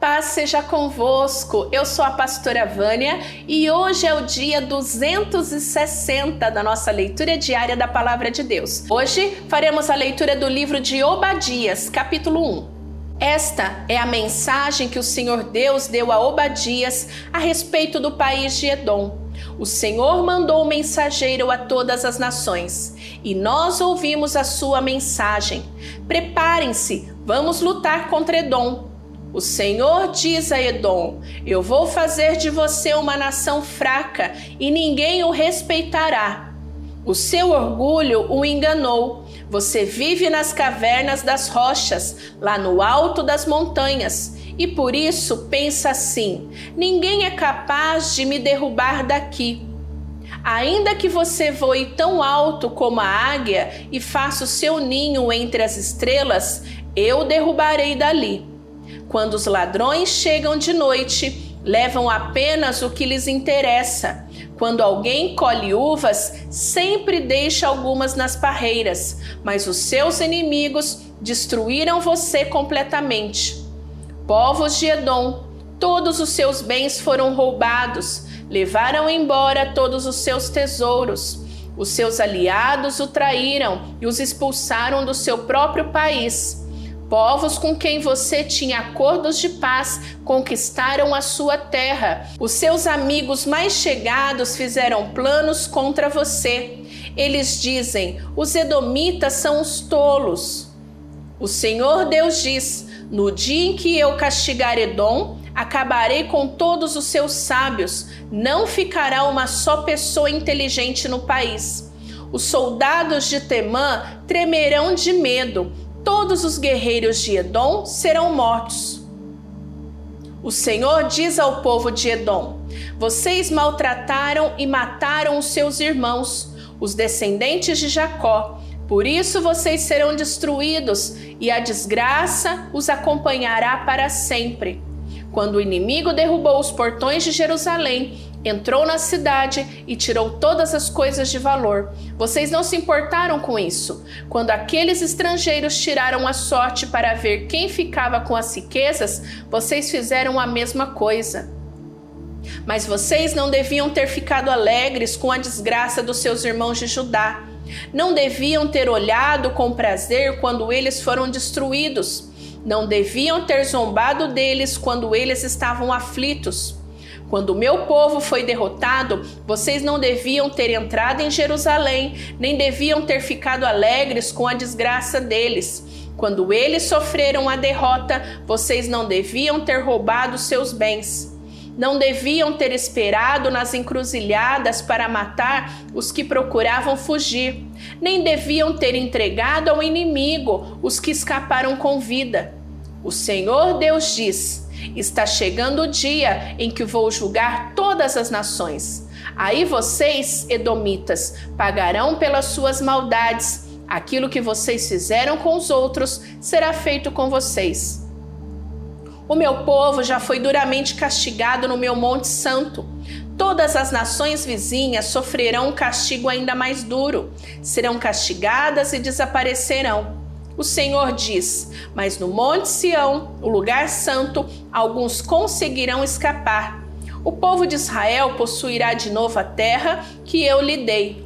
Paz seja convosco. Eu sou a pastora Vânia e hoje é o dia 260 da nossa leitura diária da palavra de Deus. Hoje faremos a leitura do livro de Obadias, capítulo 1. Esta é a mensagem que o Senhor Deus deu a Obadias a respeito do país de Edom. O Senhor mandou um mensageiro a todas as nações, e nós ouvimos a sua mensagem. Preparem-se, vamos lutar contra Edom. O Senhor diz a Edom: Eu vou fazer de você uma nação fraca e ninguém o respeitará. O seu orgulho o enganou. Você vive nas cavernas das rochas, lá no alto das montanhas, e por isso pensa assim: ninguém é capaz de me derrubar daqui. Ainda que você voe tão alto como a águia e faça o seu ninho entre as estrelas, eu derrubarei dali. Quando os ladrões chegam de noite, levam apenas o que lhes interessa. Quando alguém colhe uvas, sempre deixa algumas nas parreiras, mas os seus inimigos destruíram você completamente. Povos de Edom, todos os seus bens foram roubados, levaram embora todos os seus tesouros. Os seus aliados o traíram e os expulsaram do seu próprio país. Povos com quem você tinha acordos de paz conquistaram a sua terra. Os seus amigos mais chegados fizeram planos contra você. Eles dizem: os edomitas são os tolos. O Senhor Deus diz: no dia em que eu castigar Edom, acabarei com todos os seus sábios. Não ficará uma só pessoa inteligente no país. Os soldados de Temã tremerão de medo todos os guerreiros de Edom serão mortos. O Senhor diz ao povo de Edom: Vocês maltrataram e mataram os seus irmãos, os descendentes de Jacó. Por isso vocês serão destruídos e a desgraça os acompanhará para sempre. Quando o inimigo derrubou os portões de Jerusalém, entrou na cidade e tirou todas as coisas de valor. Vocês não se importaram com isso. Quando aqueles estrangeiros tiraram a sorte para ver quem ficava com as riquezas, vocês fizeram a mesma coisa. Mas vocês não deviam ter ficado alegres com a desgraça dos seus irmãos de Judá. Não deviam ter olhado com prazer quando eles foram destruídos. Não deviam ter zombado deles quando eles estavam aflitos. Quando o meu povo foi derrotado, vocês não deviam ter entrado em Jerusalém, nem deviam ter ficado alegres com a desgraça deles. Quando eles sofreram a derrota, vocês não deviam ter roubado seus bens. Não deviam ter esperado nas encruzilhadas para matar os que procuravam fugir, nem deviam ter entregado ao inimigo os que escaparam com vida. O Senhor Deus diz: Está chegando o dia em que vou julgar todas as nações. Aí vocês, edomitas, pagarão pelas suas maldades. Aquilo que vocês fizeram com os outros será feito com vocês. O meu povo já foi duramente castigado no meu Monte Santo. Todas as nações vizinhas sofrerão um castigo ainda mais duro, serão castigadas e desaparecerão. O Senhor diz: Mas no Monte Sião, o lugar santo, alguns conseguirão escapar. O povo de Israel possuirá de novo a terra que eu lhe dei.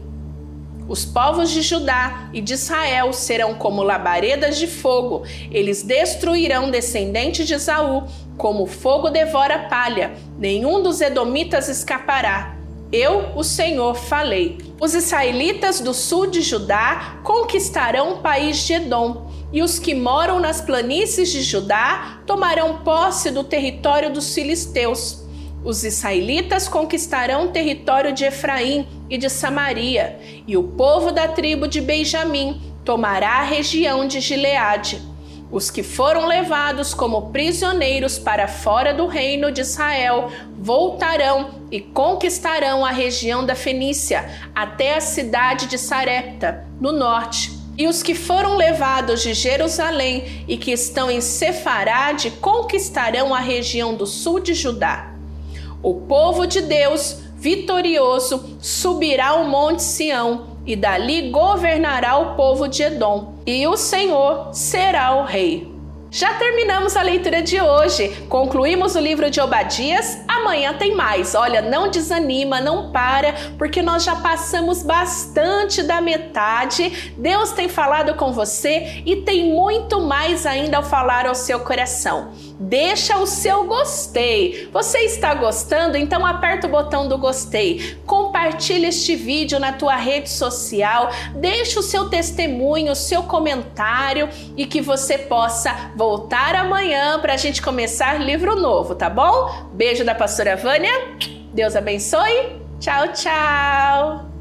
Os povos de Judá e de Israel serão como labaredas de fogo, eles destruirão descendentes de Esaú, como o fogo devora palha, nenhum dos edomitas escapará. Eu, o Senhor, falei. Os israelitas do sul de Judá conquistarão o país de Edom, e os que moram nas planícies de Judá tomarão posse do território dos filisteus. Os israelitas conquistarão o território de Efraim e de Samaria, e o povo da tribo de Benjamim tomará a região de Gileade. Os que foram levados como prisioneiros para fora do reino de Israel voltarão e conquistarão a região da Fenícia até a cidade de Sarepta, no norte. E os que foram levados de Jerusalém e que estão em Sefarade conquistarão a região do sul de Judá. O povo de Deus, vitorioso, subirá ao monte Sião e dali governará o povo de Edom, e o Senhor será o rei. Já terminamos a leitura de hoje, concluímos o livro de Obadias. Amanhã tem mais. Olha, não desanima, não para, porque nós já passamos bastante da metade. Deus tem falado com você e tem muito mais ainda ao falar ao seu coração deixa o seu gostei. Você está gostando? Então aperta o botão do gostei. Compartilhe este vídeo na tua rede social, deixa o seu testemunho, o seu comentário e que você possa voltar amanhã para a gente começar livro novo, tá bom? Beijo da pastora Vânia. Deus abençoe. Tchau, tchau.